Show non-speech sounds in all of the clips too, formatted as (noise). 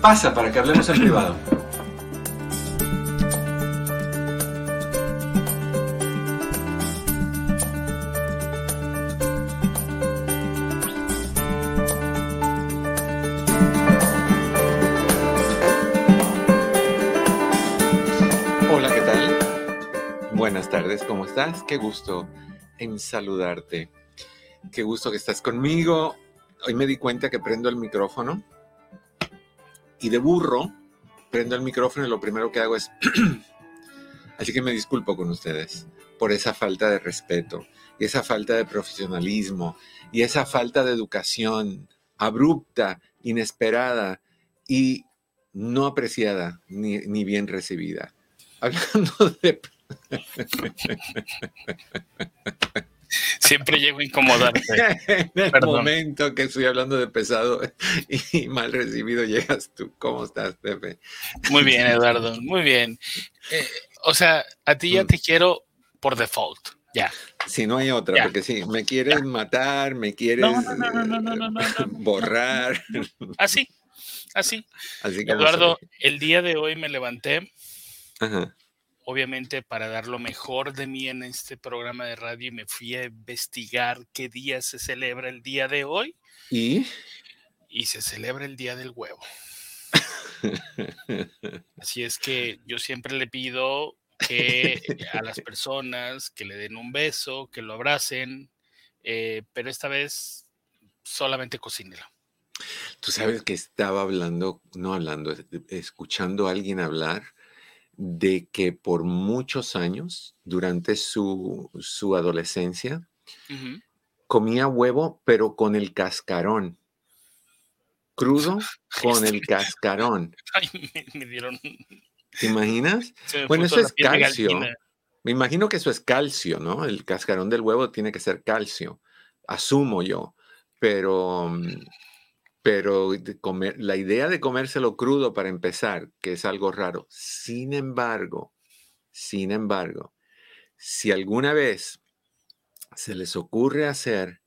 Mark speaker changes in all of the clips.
Speaker 1: Pasa para que hablemos en privado. Hola, ¿qué tal? Buenas tardes, ¿cómo estás? Qué gusto en saludarte. Qué gusto que estás conmigo hoy me di cuenta que prendo el micrófono y de burro prendo el micrófono y lo primero que hago es... (clears throat) Así que me disculpo con ustedes por esa falta de respeto y esa falta de profesionalismo y esa falta de educación abrupta, inesperada y no apreciada ni, ni bien recibida. (laughs) Hablando de... (laughs) (laughs)
Speaker 2: Siempre llego a incomodarte. (laughs)
Speaker 1: en el momento que estoy hablando de pesado (laughs) y mal recibido, llegas tú. ¿Cómo estás, Pepe?
Speaker 2: Muy bien, Eduardo, muy bien. Eh, o sea, a ti ya mm. te quiero por default, ya.
Speaker 1: Si no hay otra, porque si me quieres matar, me quieres borrar.
Speaker 2: Así, así. así Eduardo, el día de hoy me levanté. Ajá obviamente para dar lo mejor de mí en este programa de radio y me fui a investigar qué día se celebra el día de hoy.
Speaker 1: ¿Y?
Speaker 2: Y se celebra el Día del Huevo. Así es que yo siempre le pido que a las (laughs) personas que le den un beso, que lo abracen, eh, pero esta vez solamente cocínelo.
Speaker 1: Tú sabes que estaba hablando, no hablando, escuchando a alguien hablar de que por muchos años, durante su, adolescencia, comía huevo, pero con el cascarón. Crudo (laughs) con el cascarón. (laughs)
Speaker 2: me, dieron...
Speaker 1: ¿Te imaginas? bueno, eso es calcio. Me imagino que eso es calcio, ¿no? El cascarón del huevo tiene que ser calcio. Asumo yo. Pero mm, pero la idea de comérselo crudo para empezar, que es algo raro. Sin embargo, sin embargo, si alguna vez se les ocurre hacer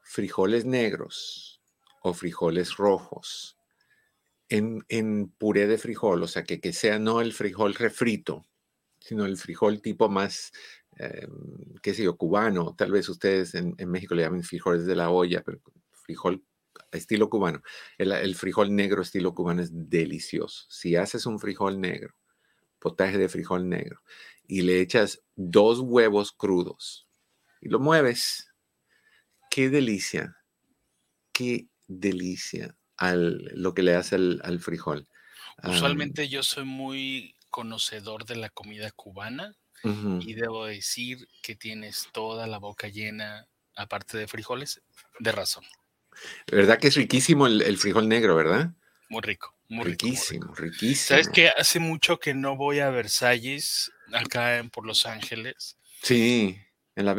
Speaker 1: frijoles negros o frijoles rojos en, en puré de frijol, o sea, que, que, sea no el frijol refrito, sino el frijol tipo más, eh, qué sé yo, cubano, tal vez ustedes en, en México le llaman frijoles de la olla, pero frijol estilo cubano. El, frijol negro estilo cubano es delicioso. Si haces un frijol negro, potaje de frijol negro, y le echas dos huevos crudos y lo mueves, qué delicia, qué delicia al, lo que le hace al, frijol.
Speaker 2: Usualmente yo soy muy conocedor de la comida cubana y debo decir que tienes toda la boca llena, aparte de frijoles, de razón.
Speaker 1: ¿Verdad que es riquísimo el, frijol negro, verdad?
Speaker 2: Muy rico, muy
Speaker 1: riquísimo, riquísimo.
Speaker 2: ¿Sabes que hace mucho que no voy a Versalles, acá en, por Los Ángeles?
Speaker 1: Sí, en la.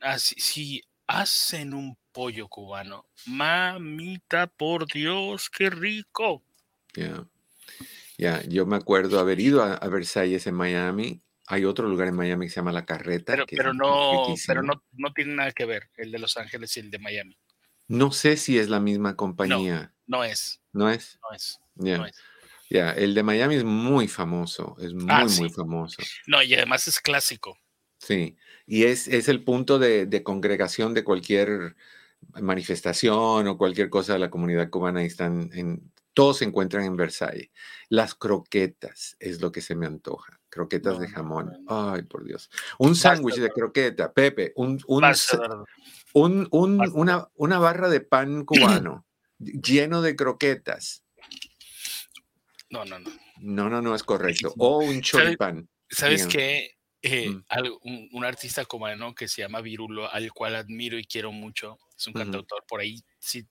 Speaker 2: Así, sí, hacen un pollo cubano. Mamita, por Dios, qué rico.
Speaker 1: Ya, ya, yo me acuerdo haber ido a, Versalles en Miami hay otro lugar en Miami que se llama La Carreta.
Speaker 2: Pero, pero no, pero no, no tiene nada que ver el de Los Ángeles y el de Miami.
Speaker 1: No sé si es la misma compañía.
Speaker 2: No, es.
Speaker 1: ¿No es?
Speaker 2: No es.
Speaker 1: Ya, el de Miami es muy famoso, es ah, muy, muy famoso.
Speaker 2: No, y además es clásico.
Speaker 1: Sí, y es, es el punto de, congregación de cualquier manifestación o cualquier cosa de la comunidad cubana. están en, todos se encuentran en Versalles. Las croquetas es lo que se me antoja. Croquetas de jamón. Ay, por Dios. Un sándwich de croqueta, Pepe. Un, un, un, una, una, barra de pan (clears throat) cubano lleno de croquetas.
Speaker 2: No, no, no.
Speaker 1: No, no, no es correcto. O un choripán.
Speaker 2: ¿Sabes, qué? Eh, mm. un, artista cubano que se llama Virulo, al cual admiro y quiero mucho. Es un cantautor por ahí. Sí,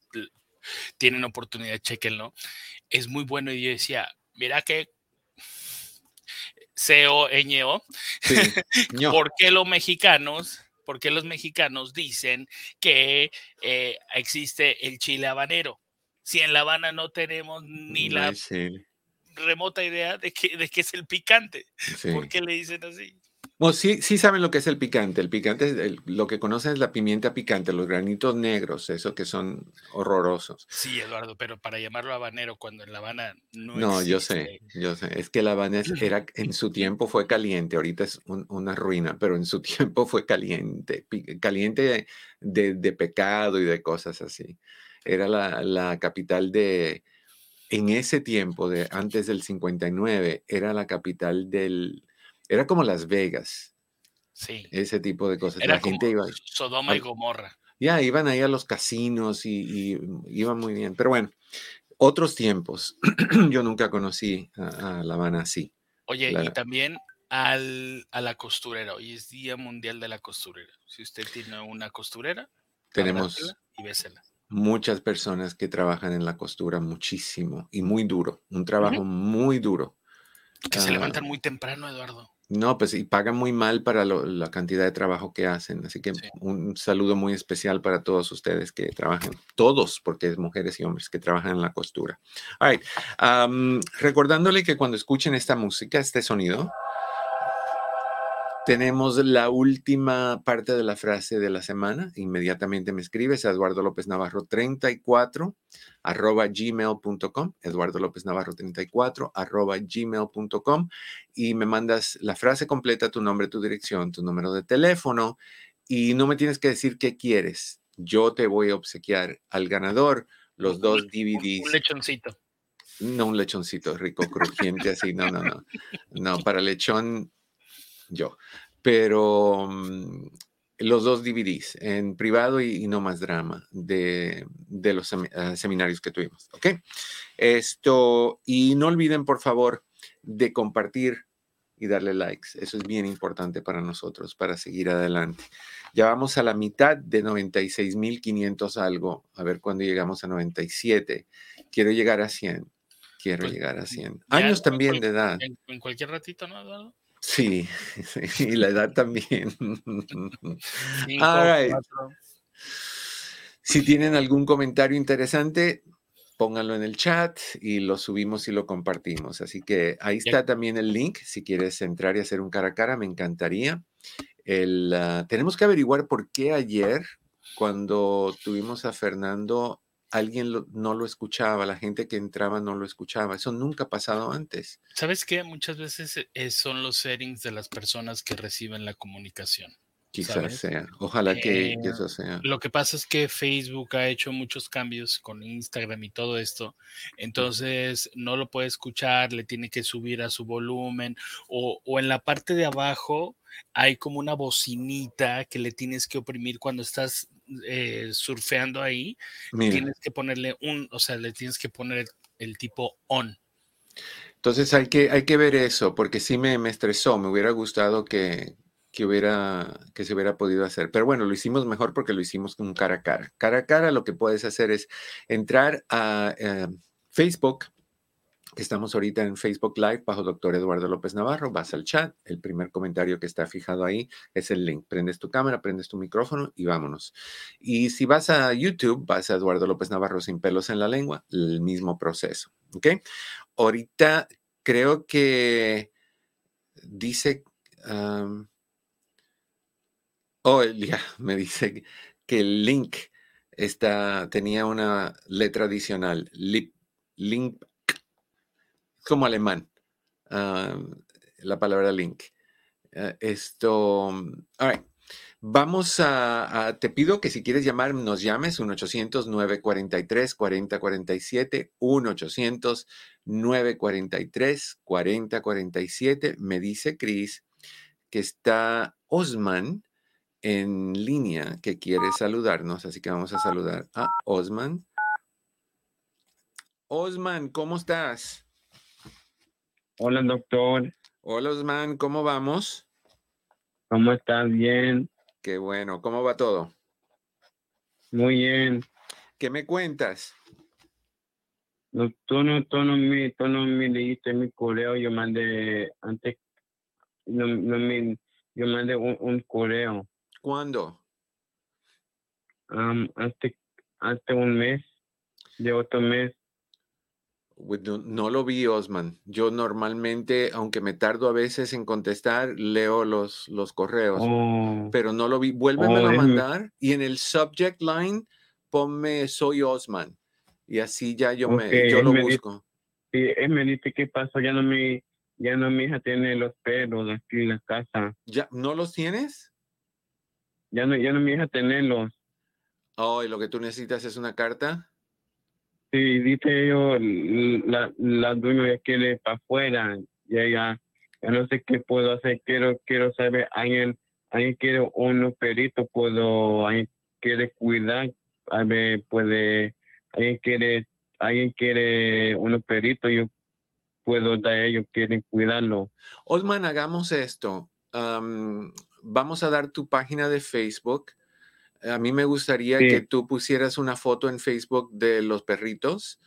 Speaker 2: tienen oportunidad, chequenlo. Es muy bueno y yo decía, mira que C-O-Ñ-O, (laughs) ¿por qué los mexicanos por qué los mexicanos dicen que eh, existe el chile habanero. Si en La Habana no tenemos ni la remota idea de que, de que es el picante. ¿Por qué le dicen así?
Speaker 1: Bueno, sí, sí saben lo que es el picante. El picante, lo que conocen es la pimienta picante, los granitos negros, eso que son horrorosos.
Speaker 2: Sí, Eduardo, pero para llamarlo habanero cuando en La Habana no
Speaker 1: No, yo sé, yo sé. Es que La Habana era, en su tiempo fue caliente, ahorita es una ruina, pero en su (laughs) tiempo fue caliente, caliente de, de, pecado y de cosas así. Era la, la capital de, en ese tiempo, de antes del 59, era la capital del era como Las Vegas.
Speaker 2: Sí.
Speaker 1: Ese tipo de cosas. la gente iba.
Speaker 2: Sodoma y Gomorra.
Speaker 1: Ya, iban ahí a los casinos y, iban muy bien. Pero bueno, otros tiempos. (clears throat) Yo nunca conocí a, La Habana así.
Speaker 2: Oye, y también al, a la costurera. Hoy es Día Mundial de la Costurera. Si usted tiene una costurera,
Speaker 1: tenemos
Speaker 2: y bésela.
Speaker 1: muchas personas que trabajan en la costura muchísimo y muy duro. Un trabajo muy duro.
Speaker 2: Que se levantan muy temprano, Eduardo.
Speaker 1: No, pues y pagan muy mal para la cantidad de trabajo que hacen. Así que un saludo muy especial para todos ustedes que trabajan, todos, porque es mujeres y hombres que trabajan en la costura. All right. recordándole que cuando escuchen esta música, este sonido, tenemos la última parte de la frase de la semana. Inmediatamente me escribes a Eduardo López Navarro 34 arroba gmail.com, Eduardo López Navarro 34 arroba gmail.com y me mandas la frase completa, tu nombre, tu dirección, tu número de teléfono y no me tienes que decir qué quieres. Yo te voy a obsequiar al ganador los dos DVDs.
Speaker 2: Un lechoncito.
Speaker 1: No un lechoncito rico, crujiente así, no, no, no. No, para lechón yo. Pero mm, los dos DVDs, en privado y, no más drama, de, los ah, seminarios que tuvimos. ¿Ok? Esto, y no olviden, por favor, de compartir y darle likes. Eso es bien importante para nosotros, para seguir adelante. Ya vamos a la mitad de 96.500 algo. A ver cuándo llegamos a 97. Quiero llegar a 100. Quiero pues, llegar a 100. Años también de edad.
Speaker 2: En, cualquier ratito, ¿no, Eduardo?
Speaker 1: Sí, (laughs) y la edad también. (laughs) Si tienen algún comentario interesante, pónganlo en el chat y lo subimos y lo compartimos. Así que ahí está también el link. Si quieres entrar y hacer un cara a cara, me encantaría. El, ah, tenemos que averiguar por qué ayer, cuando tuvimos a Fernando, alguien no lo escuchaba, la gente que entraba no lo escuchaba. Eso nunca ha pasado antes.
Speaker 2: ¿Sabes qué? Muchas veces eh, son los settings de las personas que reciben la comunicación.
Speaker 1: Quizás sea. Ojalá que, que, eso sea.
Speaker 2: Lo que pasa es que Facebook ha hecho muchos cambios con Instagram y todo esto. Entonces no lo puede escuchar, le tiene que subir a su volumen o, o en la parte de abajo hay como una bocinita que le tienes que oprimir cuando estás eh, surfeando ahí, tienes que ponerle un, o sea, le tienes que poner el, tipo on.
Speaker 1: Entonces hay que, hay que ver eso, porque sí me, me estresó, me hubiera gustado que, que, hubiera, que se hubiera podido hacer. Pero bueno, lo hicimos mejor porque lo hicimos con cara a cara. Cara a cara lo que puedes hacer es entrar a eh, Facebook, Estamos ahorita en Facebook Live bajo doctor Eduardo López Navarro. Vas al chat. El primer comentario que está fijado ahí es el link. Prendes tu cámara, prendes tu micrófono y vámonos. Y si vas a YouTube, vas a Eduardo López Navarro sin pelos en la lengua, el mismo proceso. ¿Ok? Ahorita creo que dice. Oh, ya, (laughs) me dice que el link está, tenía una letra adicional. link como alemán, ah, la palabra link. Ah, esto, all right. Vamos a, te pido que si quieres llamar, nos llames 1-800-943-4047, 1-800-943-4047. Me dice Cris que está Osman en línea que quiere saludarnos, así que vamos a saludar a Osman. Osman, ¿cómo estás?
Speaker 3: Hola, doctor.
Speaker 1: Hola, Osman, ¿cómo vamos?
Speaker 3: ¿Cómo estás? Bien.
Speaker 1: Qué bueno, ¿cómo va todo?
Speaker 3: Muy bien.
Speaker 1: ¿Qué me cuentas?
Speaker 3: No, tú no, tú no me, tú no me leíste mi correo, yo mandé antes, no, no me, yo mandé un, un correo.
Speaker 1: ¿Cuándo?
Speaker 3: Um, hace, hace un mes, de otro mes.
Speaker 1: No, lo vi, Osman. Yo normalmente, aunque me tardo a veces en contestar, leo los, los correos,
Speaker 3: oh.
Speaker 1: pero no lo vi. Vuélveme a mandar y en el subject line ponme soy Osman y así ya yo me yo lo busco.
Speaker 3: sí, él me dice qué pasó, ya no mi ya no mi hija tiene los pelos aquí en la casa.
Speaker 1: ¿Ya no los tienes?
Speaker 3: Ya no ya no mi hija tenerlos.
Speaker 1: Oh, y lo que tú necesitas es una carta.
Speaker 3: Sí, dice yo, la, la dueña ya quiere para afuera, ya, ya, ya no sé qué puedo hacer, quiero, quiero saber, alguien, alguien quiere un perito, puedo, alguien quiere cuidar, a ver, puede, alguien quiere, alguien quiere un perito, yo puedo dar, ellos quieren cuidarlo.
Speaker 1: Osman, hagamos esto, vamos a dar tu página de Facebook, a mí me gustaría que tú pusieras una foto en Facebook de los perritos,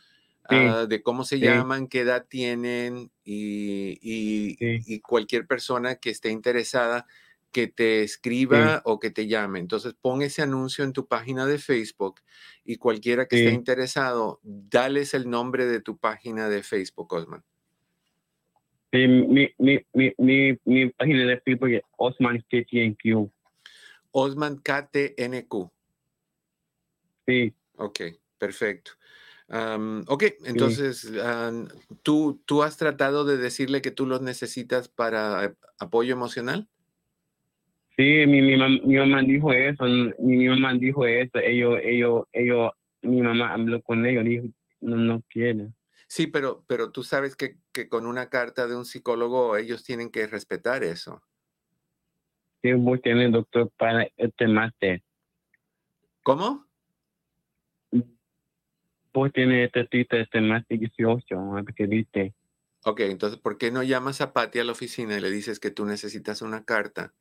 Speaker 1: ah, de cómo se llaman, qué edad tienen y, cualquier persona que esté interesada que te escriba o que te llame. Entonces pon ese anuncio en tu página de Facebook y cualquiera que esté interesado, dales el nombre de tu página de Facebook, Osman.
Speaker 3: Sí, mi, mi, mi, mi, página de Facebook es Osman KTNQ.
Speaker 1: Osman KTNQ.
Speaker 3: Sí.
Speaker 1: Ok, perfecto. ok, entonces, ¿tú, ¿tú has tratado de decirle que tú los necesitas para apoyo emocional?
Speaker 3: Sí, mi, mi, mi mamá dijo eso, mi, mamá dijo eso, ellos, ellos, ellos, mi mamá habló con ellos, dijo, no, no quiere.
Speaker 1: Sí, pero, pero tú sabes que, que con una carta de un psicólogo ellos tienen que respetar eso
Speaker 3: sí, vos tienes doctor para este máster.
Speaker 1: ¿Cómo?
Speaker 3: Vos tienes este título, este máster 18, que viste.
Speaker 1: Ok, entonces, ¿por qué no llamas a Patti a la oficina y le dices que tú necesitas una carta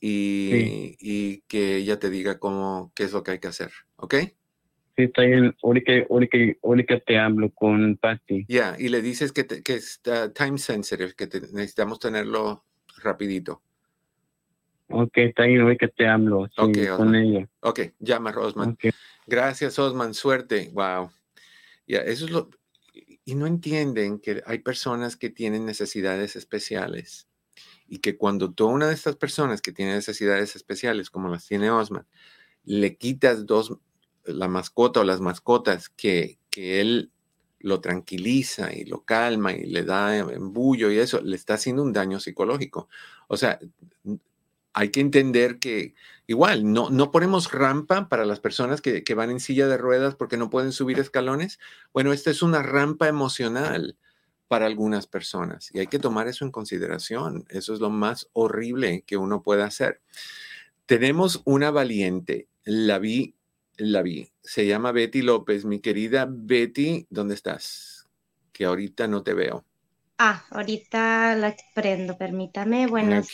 Speaker 1: y, y que ella te diga cómo, qué es lo que hay que hacer? ¿Ok?
Speaker 3: Sí, está bien. Ahorita, ahorita, te hablo con Patti.
Speaker 1: Ya, y le dices que, que está time sensitive, que necesitamos tenerlo rapidito.
Speaker 3: Ok, está bien, hoy que te hablo con ella.
Speaker 1: Ok, llama Osman. Gracias, Osman, suerte. Wow. Ya, eso es lo. Y no entienden que hay personas que tienen necesidades especiales y que cuando tú una de estas personas que tiene necesidades especiales, como las tiene Osman, le quitas dos, la mascota o las mascotas que, que él lo tranquiliza y lo calma y le da embullo y eso, le está haciendo un daño psicológico. O sea, hay que entender que igual no, no ponemos rampa para las personas que, van en silla de ruedas porque no pueden subir escalones. Bueno, esta es una rampa emocional para algunas personas y hay que tomar eso en consideración. Eso es lo más horrible que uno puede hacer. Tenemos una valiente, la vi, la vi, se llama Betty López. Mi querida Betty, ¿dónde estás? Que ahorita no te veo.
Speaker 4: Ah, ahorita la prendo, permítame. Buenas.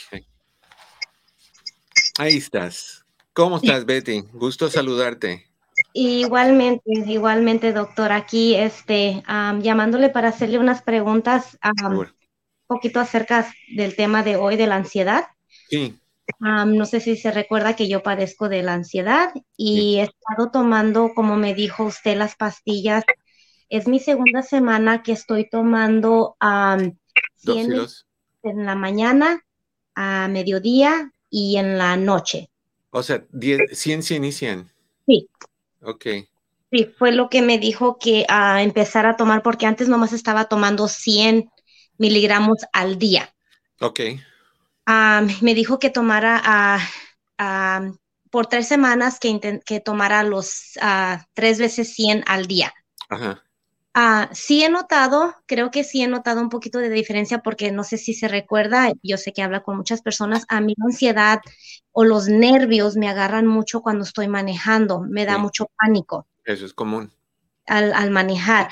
Speaker 1: Ahí estás. ¿Cómo estás, Betty? Gusto saludarte.
Speaker 4: Igualmente, igualmente, doctor. Aquí, este, llamándole para hacerle unas preguntas un poquito acerca del tema de hoy de la ansiedad.
Speaker 1: Sí.
Speaker 4: No sé si se recuerda que yo padezco de la ansiedad y he estado tomando, como me dijo usted, las pastillas. Es mi segunda semana que estoy tomando um, en la mañana, a mediodía y en la noche.
Speaker 1: O sea, 100, 100 y 100.
Speaker 4: Sí.
Speaker 1: Ok.
Speaker 4: Sí, fue lo que me dijo que a empezar a tomar, porque antes nomás estaba tomando 100 miligramos al día.
Speaker 1: Ok.
Speaker 4: Me dijo que tomara por tres semanas que, que tomara los tres veces 100 al día.
Speaker 1: Ajá.
Speaker 4: Ah, sí he notado, creo que sí he notado un poquito de diferencia porque no sé si se recuerda, yo sé que habla con muchas personas, a mí la ansiedad o los nervios me agarran mucho cuando estoy manejando, me da mucho pánico.
Speaker 1: Eso es común.
Speaker 4: Al, manejar.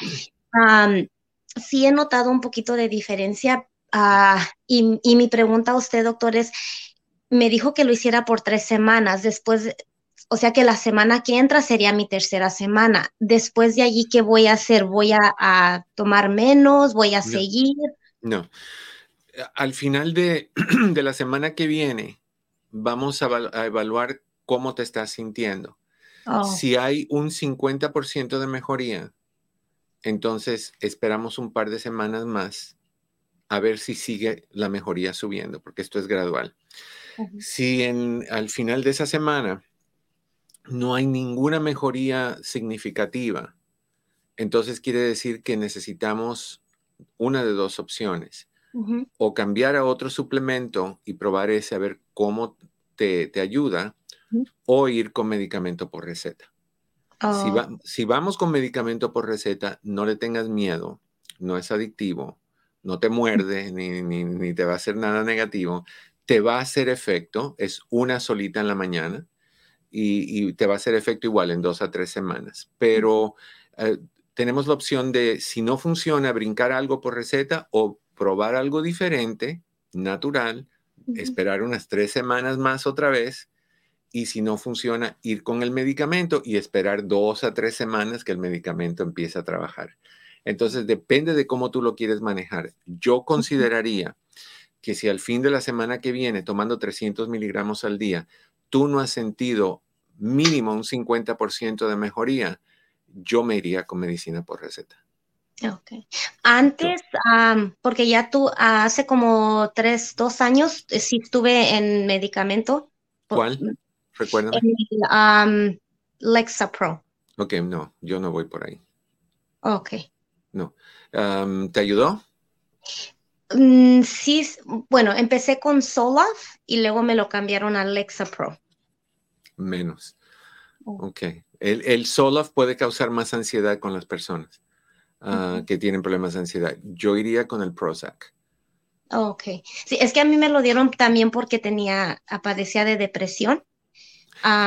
Speaker 4: sí he notado un poquito de diferencia ah, y, y mi pregunta a usted, doctor, es, me dijo que lo hiciera por tres semanas, después o sea que la semana que entra sería mi tercera semana. Después de allí, ¿qué voy a hacer? ¿Voy a, tomar menos? ¿Voy a seguir?
Speaker 1: No. Al final (clears throat) de, la semana que viene, vamos a, evaluar cómo te estás sintiendo. Oh. Si hay un 50% de mejoría, entonces esperamos un par de semanas más a ver si sigue la mejoría subiendo, porque esto es gradual. Si en, al final de esa semana no hay ninguna mejoría significativa, entonces quiere decir que necesitamos una de dos opciones. O cambiar a otro suplemento y probar ese a ver cómo te, ayuda, o ir con medicamento por receta. Oh. Si, vamos con medicamento por receta, no le tengas miedo, no es adictivo, no te muerde ni, ni, te va a hacer nada negativo, te va a hacer efecto, es una solita en la mañana y, te va a hacer efecto igual en dos a tres semanas. Pero eh, tenemos la opción de, si no funciona, brincar algo por receta o probar algo diferente, natural, esperar unas tres semanas más otra vez y si no funciona, ir con el medicamento y esperar dos a tres semanas que el medicamento empiece a trabajar. Entonces, depende de cómo tú lo quieres manejar. Yo consideraría que si al fin de la semana que viene, tomando 300 miligramos al día, tú no has sentido mínimo un 50% de mejoría, yo me iría con medicina por receta.
Speaker 4: Ok. Antes, porque ya tú hace como tres, dos años, eh, sí estuve en medicamento.
Speaker 1: ¿Cuál? Recuérdame.
Speaker 4: En Lexapro.
Speaker 1: Ok, no, yo no voy por ahí.
Speaker 4: Ok.
Speaker 1: No. ¿Te ayudó?
Speaker 4: Mm, sí, bueno, empecé con Solaf y luego me lo cambiaron a Lexapro.
Speaker 1: Menos. Oh. Ok. El, el Solaf puede causar más ansiedad con las personas ah, que tienen problemas de ansiedad. Yo iría con el Prozac.
Speaker 4: Ok. Sí, es que a mí me lo dieron también porque tenía, padecía de depresión.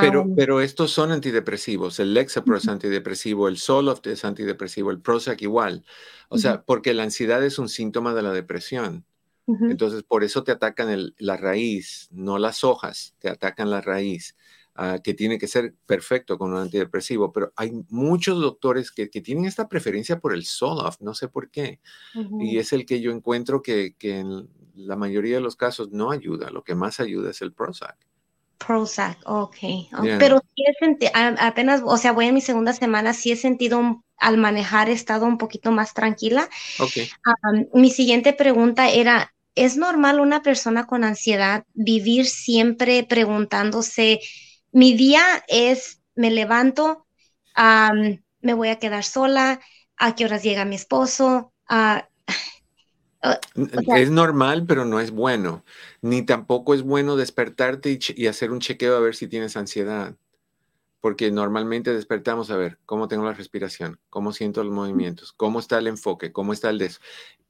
Speaker 1: Pero, pero estos son antidepresivos. El Lexapro es antidepresivo, el Zoloft es antidepresivo, el Prozac igual. O sea, porque la ansiedad es un síntoma de la depresión. Entonces, por eso te atacan la raíz, no las hojas, te atacan la raíz. Ah, que tiene que ser perfecto con un antidepresivo, pero hay muchos doctores que, tienen esta preferencia por el Zoloft, no sé por qué, y es el que yo encuentro que, en la mayoría de los casos no ayuda, lo que más ayuda es el Prozac.
Speaker 4: Prozac, ok. Pero sí he sentido, apenas, o sea, voy en mi segunda semana, sí he sentido al manejar, he estado un poquito más tranquila.
Speaker 1: Okay.
Speaker 4: mi siguiente pregunta era, ¿es normal una persona con ansiedad vivir siempre preguntándose, mi día es, me levanto, me voy a quedar sola, a qué horas llega mi esposo.
Speaker 1: Es normal, pero no es bueno. Ni tampoco es bueno despertarte y, hacer un chequeo a ver si tienes ansiedad porque normalmente despertamos a ver cómo tengo la respiración, cómo siento los movimientos, cómo está el enfoque, cómo está el de eso.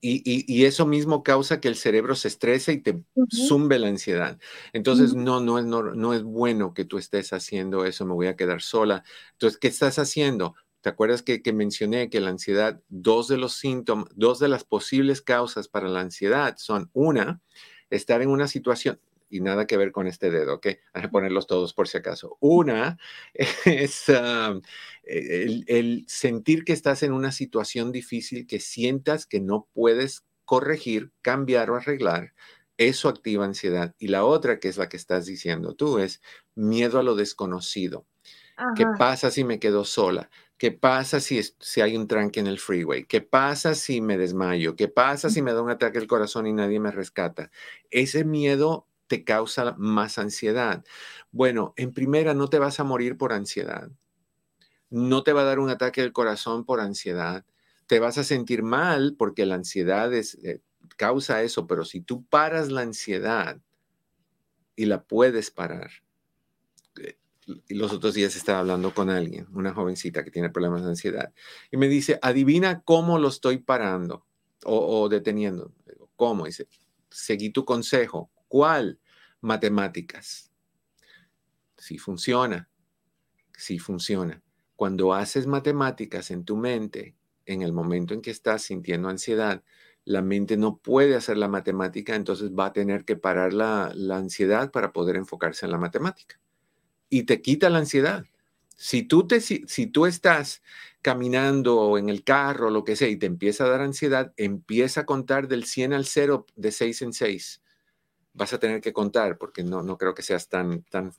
Speaker 1: Y, eso mismo causa que el cerebro se estrese y te zumbe la ansiedad. Entonces, no, no es, no, es bueno que tú estés haciendo eso, me voy a quedar sola. Entonces, ¿qué estás haciendo? ¿Te acuerdas que, que, mencioné que la ansiedad, dos de los síntomas, dos de las posibles causas para la ansiedad son una, estar en una situación, y nada que ver con este dedo, ¿ok? Voy a ponerlos todos por si acaso. Una (laughs) es ah, el, el, sentir que estás en una situación difícil que sientas que no puedes corregir, cambiar o arreglar. Eso activa ansiedad. Y la otra, que es la que estás diciendo tú, es miedo a lo desconocido. ¿Qué pasa si me quedo sola? ¿Qué pasa si, si hay un tranque en el freeway? ¿Qué pasa si me desmayo? ¿Qué pasa si me da un ataque al corazón y nadie me rescata? Ese miedo te causa más ansiedad? Bueno, en primera, no te vas a morir por ansiedad. No te va a dar un ataque del corazón por ansiedad. Te vas a sentir mal porque la ansiedad es, eh, causa eso, pero si tú paras la ansiedad y la puedes parar, eh, los otros días estaba hablando con alguien, una jovencita que tiene problemas de ansiedad, y me dice, adivina cómo lo estoy parando o, deteniendo. ¿Cómo? Dice, seguí tu consejo. ¿Cuál? Matemáticas. Si funciona, si funciona. Cuando haces matemáticas en tu mente, en el momento en que estás sintiendo ansiedad, la mente no puede hacer la matemática, entonces va a tener que parar la, la ansiedad para poder enfocarse en la matemática. Y te quita la ansiedad. Si tú, te, si, tú estás caminando en el carro, lo que sea, y te empieza a dar ansiedad, empieza a contar del 100 al 0 de 6 en 6. Vas a tener que contar, porque no, no creo que seas tan, tan,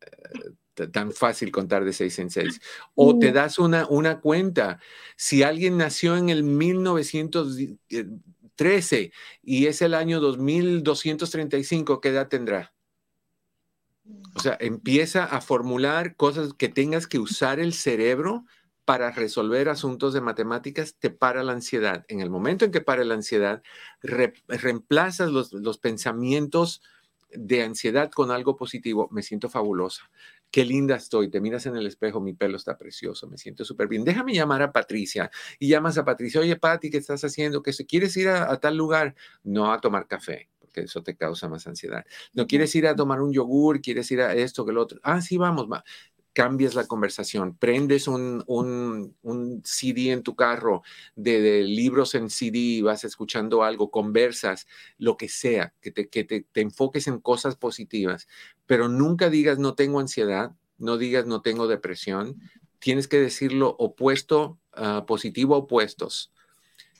Speaker 1: eh, tan fácil contar de 6 en 6. O te das una, una cuenta. Si alguien nació en el 1913 y es el año 2235, ¿qué edad tendrá? O sea, empieza a formular cosas que tengas que usar el cerebro para resolver asuntos de matemáticas, te para la ansiedad. En el momento en que para la ansiedad, reemplazas los, los pensamientos de ansiedad con algo positivo. Me siento fabulosa. Qué linda estoy. Te miras en el espejo, mi pelo está precioso. Me siento súper bien. Déjame llamar a Patricia. Y llamas a Patricia. Oye, Pati, ¿qué estás haciendo? ¿Que quieres ir a tal lugar? No a tomar café que eso te causa más ansiedad. No quieres ir a tomar un yogur, quieres ir a esto, que lo otro. Ah, sí, vamos, va. Cambias la conversación, prendes un, un, CD en tu carro de, libros en CD, vas escuchando algo, conversas, lo que sea, que te, que te, enfoques en cosas positivas, pero nunca digas no tengo ansiedad, no digas no tengo depresión, tienes que decirlo opuesto, uh, positivo opuestos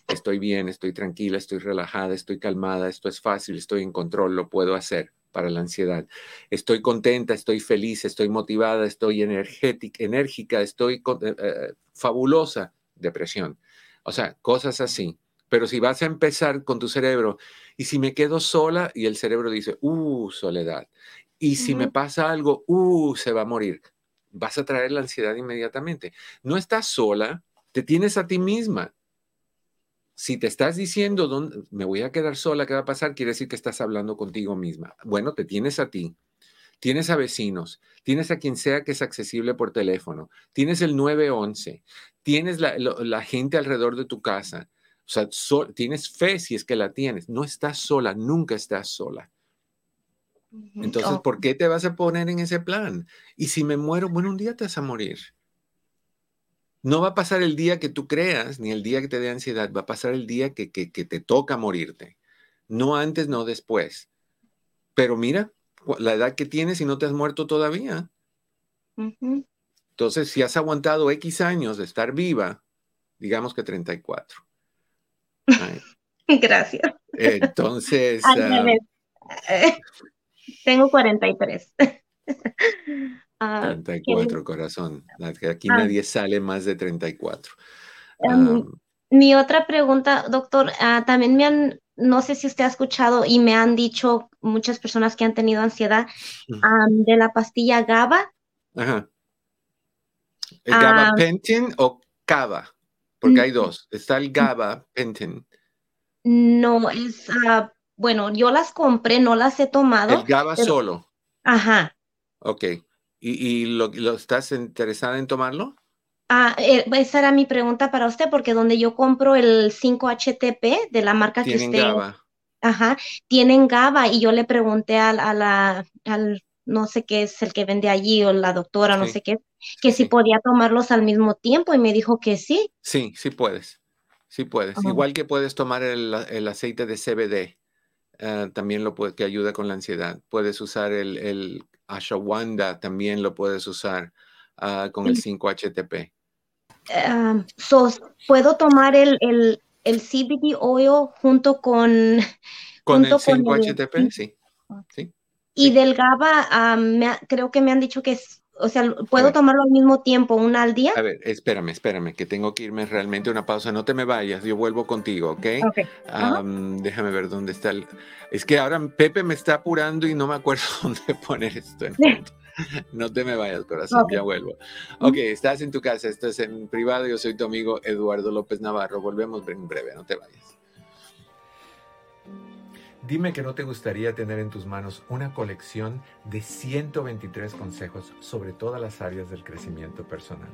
Speaker 1: estoy bien, estoy tranquila, estoy relajada, estoy calmada, esto es fácil, estoy en control, lo puedo hacer para la ansiedad. Estoy contenta, estoy feliz, estoy motivada, estoy energética, enérgica, estoy eh, eh, fabulosa, depresión. O sea, cosas así. Pero si vas a empezar con tu cerebro, y si me quedo sola y el cerebro dice, uh, soledad. Y si me pasa algo, uh, se va a morir. Vas a traer la ansiedad inmediatamente. No estás sola, te tienes a ti misma si te estás diciendo, dónde, me voy a quedar sola, ¿qué va a pasar? Quiere decir que estás hablando contigo misma. Bueno, te tienes a ti, tienes a vecinos, tienes a quien sea que es accesible por teléfono, tienes el 911, tienes la, gente alrededor de tu casa. O sea, tienes fe si es que la tienes. No estás sola, nunca estás sola. Entonces, ¿por qué te vas a poner en ese plan? Y si me muero, bueno, un día te vas a morir. No va a pasar el día que tú creas, ni el día que te dé ansiedad, va a pasar el día que, te toca morirte. No antes, no después. Pero mira la edad que tienes y no te has muerto todavía. Entonces, si has aguantado X años de estar viva, digamos que 34. (laughs)
Speaker 4: Gracias.
Speaker 1: Entonces... Ah, (laughs)
Speaker 4: tengo 43. (laughs)
Speaker 1: 34, ah, corazón. Aquí ah. nadie sale más de 34.
Speaker 4: Em, mi otra pregunta, doctor, ah, también me han, no sé si usted ha escuchado y me han dicho muchas personas que han tenido ansiedad de la pastilla GABA.
Speaker 1: Ajá. ¿El GABA Pentin o CABA? Porque hay dos. Está el GABA Pentin.
Speaker 4: No, es, bueno, yo las compré, no las he tomado.
Speaker 1: El GABA solo.
Speaker 4: Ajá.
Speaker 1: Ok. ¿Y, lo, estás interesada en tomarlo?
Speaker 4: Ah, eh, esa era mi pregunta para usted, porque donde yo compro el 5-HTP de la marca que usted... GABA. Ajá, tienen GABA y yo le pregunté a, la, al, no sé qué es el que vende allí o la doctora, no sé qué, que si podía tomarlos al mismo tiempo y me dijo que sí.
Speaker 1: Sí, sí puedes, sí puedes. Igual que puedes tomar el, aceite de CBD, eh, también lo puede, que ayuda con la ansiedad. Puedes usar el, el Ashawanda también lo puedes usar ah, con el 5-HTP.
Speaker 4: Ah, ¿Puedo tomar el, el, el, CBD oil junto con... (laughs)
Speaker 1: Con el 5-HTP, sí. sí.
Speaker 4: Y del GABA, ah, creo que me han dicho que es, o sea, ¿puedo tomarlo al mismo tiempo, una al día?
Speaker 1: A ver, espérame, espérame, que tengo que irme realmente a una pausa. No te me vayas, yo vuelvo contigo, ¿ok? okay. déjame ver dónde está el... Es que ahora Pepe me está apurando y no me acuerdo (laughs) dónde poner esto. no te me vayas, corazón, ya vuelvo. Ok, estás en tu casa, estás en privado, yo soy tu amigo Eduardo López Navarro. Volvemos en breve, no te vayas. Dime que no te gustaría tener en tus manos una colección de 123 consejos sobre todas las áreas del crecimiento personal.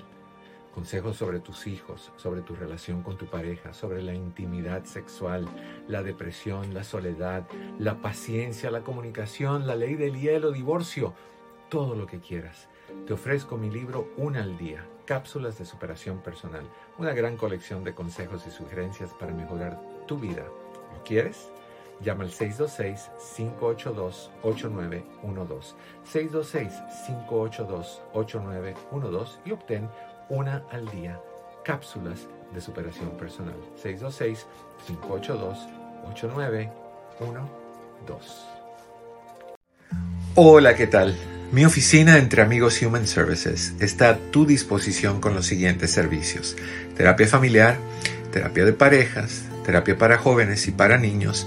Speaker 1: Consejos sobre tus hijos, sobre tu relación con tu pareja, sobre la intimidad sexual, la depresión, la soledad, la paciencia, la comunicación, la ley del hielo, divorcio, todo lo que quieras. Te ofrezco mi libro Una al día, cápsulas de superación personal, una gran colección de consejos y sugerencias para mejorar tu vida. ¿Lo quieres? Llama al 626-582-8912. 626-582-8912 y obtén una al día cápsulas de superación personal. 626-582-8912. Hola, ¿qué tal? Mi oficina entre amigos Human Services está a tu disposición con los siguientes servicios. Terapia familiar, terapia de parejas, terapia para jóvenes y para niños,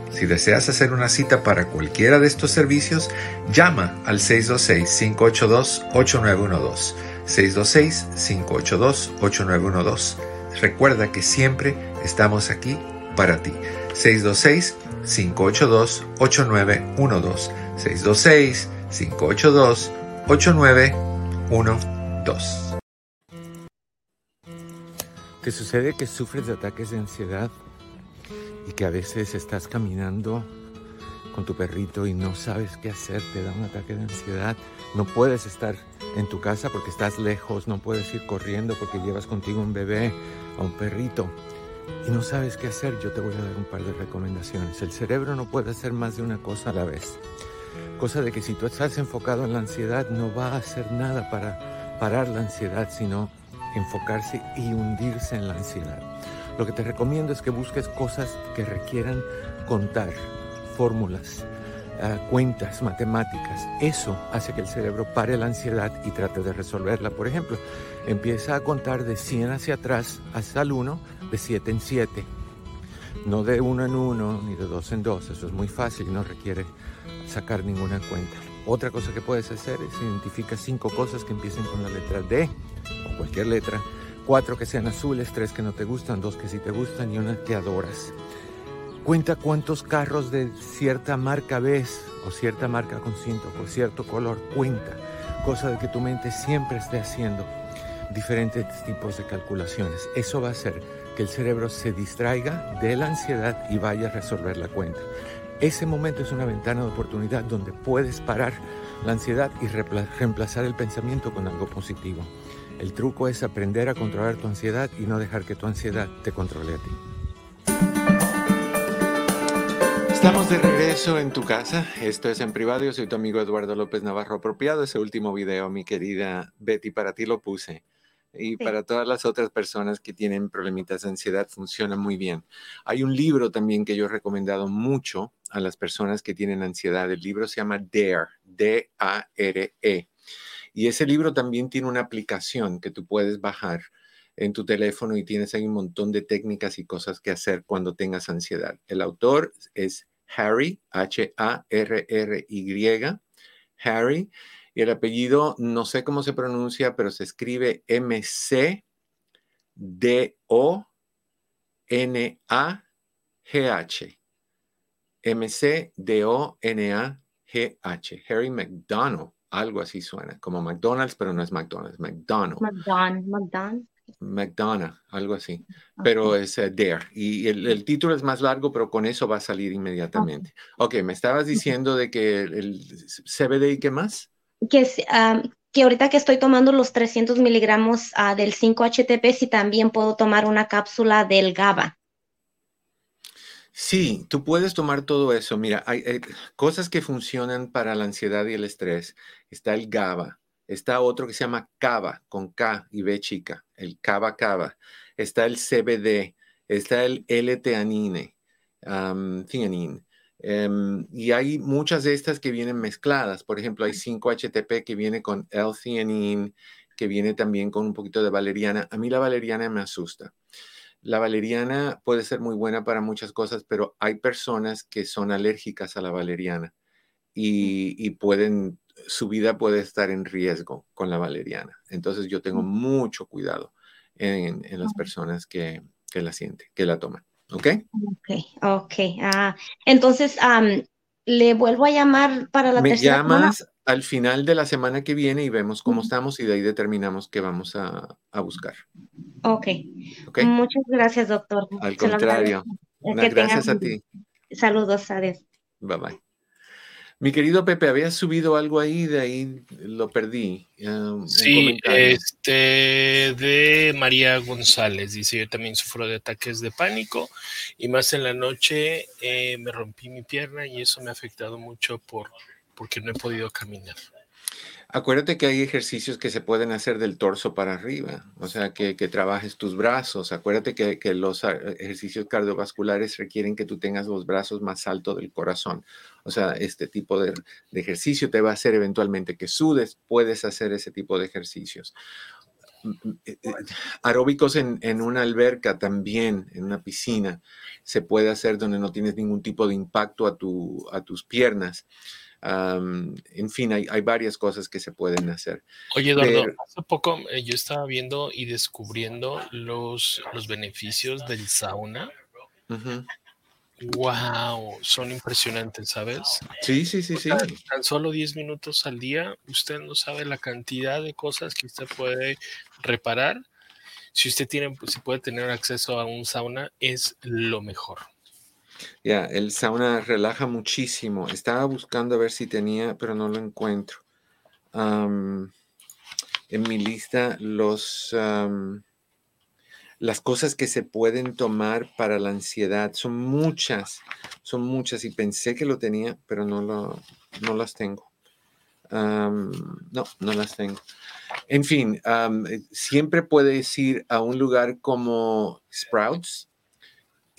Speaker 1: Si deseas hacer una cita para cualquiera de estos servicios, llama al 626-582-8912. 626-582-8912. Recuerda que siempre estamos aquí para ti. 626-582-8912. 626-582-8912. ¿Te sucede que sufres de ataques de ansiedad y que a veces estás caminando con tu perrito y no sabes qué hacer, te da un ataque de ansiedad, no puedes estar en tu casa porque estás lejos, no puedes ir corriendo porque llevas contigo un bebé o un perrito y no sabes qué hacer, yo te voy a dar un par de recomendaciones. El cerebro no puede hacer más de una cosa a la vez. Cosa de que si tú estás enfocado en la ansiedad no va a hacer nada para parar la ansiedad, sino enfocarse y hundirse en la ansiedad. Lo que te recomiendo es que busques cosas que requieran contar, fórmulas, ah, cuentas, matemáticas. Eso hace que el cerebro pare la ansiedad y trate de resolverla. Por ejemplo, empieza a contar de 100 hacia atrás hasta el 1, de 7 en 7. No de 1 en 1 ni de 2 en 2. Eso es muy fácil y no requiere sacar ninguna cuenta. Otra cosa que puedes hacer es identificar cinco cosas que empiecen con la letra D o cualquier letra, cuatro que sean azules, tres que no te gustan, dos que sí te gustan y una que adoras. Cuenta cuántos carros de cierta marca ves o cierta marca con con cierto color. Cuenta, cosa de que tu mente siempre esté haciendo diferentes tipos de calculaciones. Eso va a hacer que el cerebro se distraiga de la ansiedad y vaya a resolver la cuenta. Ese momento es una ventana de oportunidad donde puedes parar la ansiedad y reemplazar el pensamiento con algo positivo. El truco es aprender a controlar tu ansiedad y no dejar que tu ansiedad te controle a ti. Estamos de regreso en tu casa. Esto es en privado. Yo soy tu amigo Eduardo López Navarro. Apropiado ese último video, mi querida Betty, para ti lo puse. Y para todas las otras personas que tienen problemitas de ansiedad, funciona muy bien. Hay un libro también que yo he recomendado mucho a las personas que tienen ansiedad. El libro se llama DARE, D-A-R-E. Y ese libro también tiene una aplicación que tú puedes bajar en tu teléfono y tienes ahí un montón de técnicas y cosas que hacer cuando tengas ansiedad. El autor es Harry, H-A-R-R-Y, Harry, y el apellido no sé cómo se pronuncia, pero se escribe M-C-D-O-N-A-G-H. M-C-D-O-N-A-G-H. Harry McDonald, algo así suena, como McDonald's, pero no es McDonald's, McDonald.
Speaker 4: McDonald, McDonald.
Speaker 1: McDonough, algo así, pero es uh, Dare. Y el, título es más largo, pero con eso va a salir inmediatamente. Ok, me estabas diciendo de que el, CBD y qué más?
Speaker 4: Que, que ahorita que estoy tomando los 300 miligramos ah, del 5-HTP, si también puedo tomar una cápsula del GABA.
Speaker 1: Sí, tú puedes tomar todo eso. Mira, hay, cosas que funcionan para la ansiedad y el estrés. Está el GABA, está otro que se llama CABA, con K y B chica, el CABA CABA. Está el CBD, está el L-teanine, em, y hay muchas de estas que vienen mezcladas. Por ejemplo, hay 5-HTP que viene con L-theanine, que viene también con un poquito de valeriana. A mí la valeriana me asusta. La valeriana puede ser muy buena para muchas cosas, pero hay personas que son alérgicas a la valeriana y, pueden, su vida puede estar en riesgo con la valeriana. Entonces yo tengo mucho cuidado en, las personas que, la sienten, que la toman. ¿Ok?
Speaker 4: Ok, ok. Ah, entonces, le vuelvo a llamar para la
Speaker 1: Me llamas al final de la semana que viene y vemos cómo estamos y de ahí determinamos qué vamos a, buscar.
Speaker 4: Ok. Muchas gracias, doctor.
Speaker 1: Al contrario. gracias a ti.
Speaker 4: Saludos, adiós.
Speaker 1: Bye bye. Mi querido Pepe, había subido algo ahí, de ahí lo perdí.
Speaker 2: sí, este de María González, dice, yo también sufro de ataques de pánico y más en la noche eh, me rompí mi pierna y eso me ha afectado mucho por, porque no he podido caminar.
Speaker 1: Acuérdate que hay ejercicios que se pueden hacer del torso para arriba, o sea, que, trabajes tus brazos. Acuérdate que, los ah, ejercicios cardiovasculares requieren que tú tengas los brazos más altos del corazón. O sea, este tipo de, ejercicio te va a hacer eventualmente que sudes, puedes hacer ese tipo de ejercicios. Mm, mm, eh, eh, aeróbicos en, en una alberca también, en una piscina, se puede hacer donde no tienes ningún tipo de impacto a tus piernas en fin, hay, varias cosas que se pueden hacer.
Speaker 2: Oye, Eduardo, hace poco eh, yo estaba viendo y descubriendo los, los beneficios del sauna. Wow, son impresionantes, ¿sabes?
Speaker 1: Sí, sí, sí, sí.
Speaker 2: Tan solo 10 minutos al día, usted no sabe la cantidad de cosas que usted puede reparar. Si usted tiene, si puede tener acceso a un sauna, es lo mejor.
Speaker 1: Ya, el sauna relaja muchísimo. Estaba buscando a ver si tenía, pero no lo encuentro. en mi lista, los, las cosas que se pueden tomar para la ansiedad son muchas, son muchas. Y pensé que lo tenía, pero no, lo, no las tengo. no, no las tengo. En fin, siempre puedes ir a un lugar como Sprouts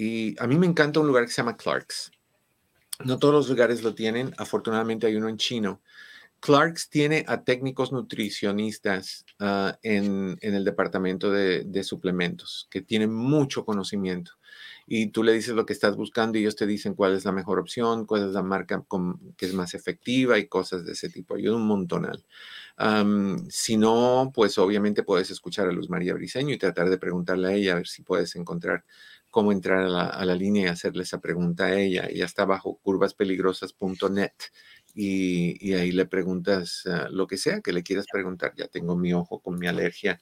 Speaker 1: y a mí me encanta un lugar que se llama Clark's. No todos los lugares lo tienen, afortunadamente hay uno en chino. Clark's tiene a técnicos nutricionistas ah, en, el departamento de, suplementos que tienen mucho conocimiento. Y tú le dices lo que estás buscando y ellos te dicen cuál es la mejor opción, cuál es la marca que es más efectiva y cosas de ese tipo. Ayuda un montonal. si no, pues obviamente puedes escuchar a Luz María Briseño y tratar de preguntarle a ella a ver si puedes encontrar cómo entrar a la, línea y hacerle esa pregunta a ella. Ella está bajo curvaspeligrosas.net y, y ahí le preguntas ah, lo que sea que le quieras preguntar. Ya tengo mi ojo con mi alergia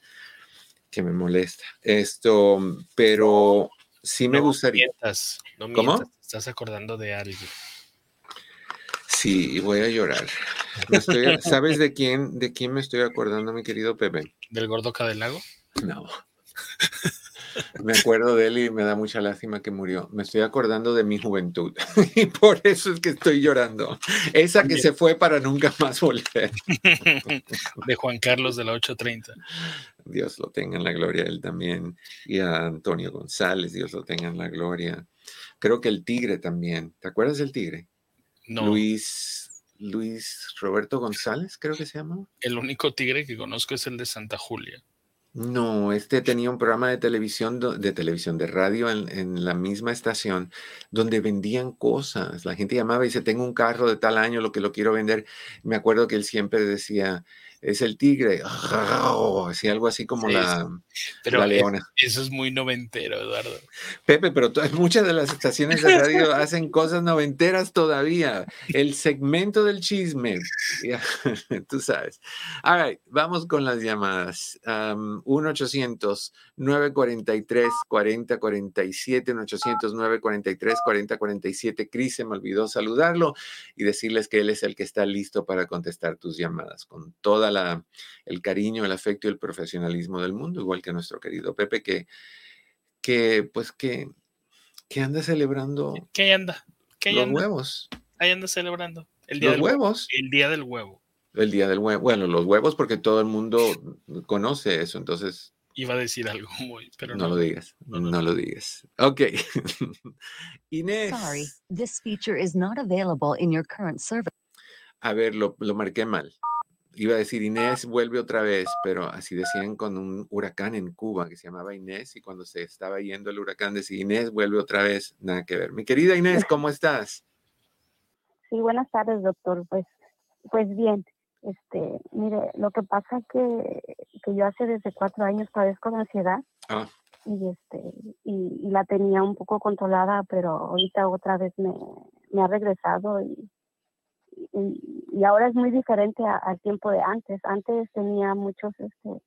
Speaker 1: que me molesta. Esto, pero sí me gustaría.
Speaker 2: no ¿Cómo? estás acordando de alguien.
Speaker 1: Sí, voy a llorar. ¿Sabes de quién, de quién me estoy acordando, mi querido Pepe?
Speaker 2: ¿Del gordo Cadelago?
Speaker 1: No. (laughs) Me acuerdo de él y me da mucha lástima que murió. Me estoy acordando de mi juventud (laughs) y por eso es que estoy llorando. Esa que se fue para nunca más volver. (laughs)
Speaker 2: De Juan Carlos de la 830.
Speaker 1: Dios lo tenga en la gloria, él también. Y a Antonio González, Dios lo tenga en la gloria. Creo que el Tigre también. ¿Te acuerdas del Tigre? No. Luis, Luis Roberto González, creo que se llama.
Speaker 2: El único Tigre que conozco es el de Santa Julia.
Speaker 1: No, este tenía un programa de televisión, de televisión, de radio en, en, la misma estación, donde vendían cosas. La gente llamaba y dice, tengo un carro de tal año, lo que lo quiero vender. Me acuerdo que él siempre decía, es el tigre, así algo así como la,
Speaker 2: pero leona. eso es muy noventero, Eduardo.
Speaker 1: Pepe, pero (laughs) muchas de las estaciones de radio (laughs) hacen cosas noventeras todavía. El segmento del chisme, (laughs) tú sabes. All right, vamos con las llamadas. 1-800-943-4047, 1-800-943-4047. Cris, se me olvidó saludarlo y decirles que él es el que está listo para contestar tus llamadas con toda el cariño, el afecto y el profesionalismo del mundo, igual que nuestro querido Pepe, que, que pues que, que anda celebrando.
Speaker 2: ¿Qué anda? ¿Qué
Speaker 1: los huevos.
Speaker 2: Ahí anda celebrando. El día
Speaker 1: los
Speaker 2: del
Speaker 1: huevos.
Speaker 2: El día del huevo.
Speaker 1: El día del huevo. Bueno, los huevos porque todo el mundo conoce eso, entonces.
Speaker 2: Iba a decir algo (laughs) muy, pero
Speaker 1: no. lo digas, no, lo digas. Ok. (laughs) Inés. Sorry, this feature is not available in your current service. A ver, lo, lo marqué mal iba a decir Inés vuelve otra vez, pero así decían con un huracán en Cuba que se llamaba Inés y cuando se estaba yendo el huracán decía Inés vuelve otra vez, nada que ver. Mi querida Inés, ¿cómo estás?
Speaker 5: Sí, buenas tardes, doctor. Pues, pues bien. Este, mire, lo que pasa es que, que yo hace desde cuatro años padezco de ansiedad. Ah. Y, este, y, la tenía un poco controlada, pero ahorita otra vez me, me ha regresado y, y, y ahora es muy diferente al tiempo de antes. Antes tenía muchos este,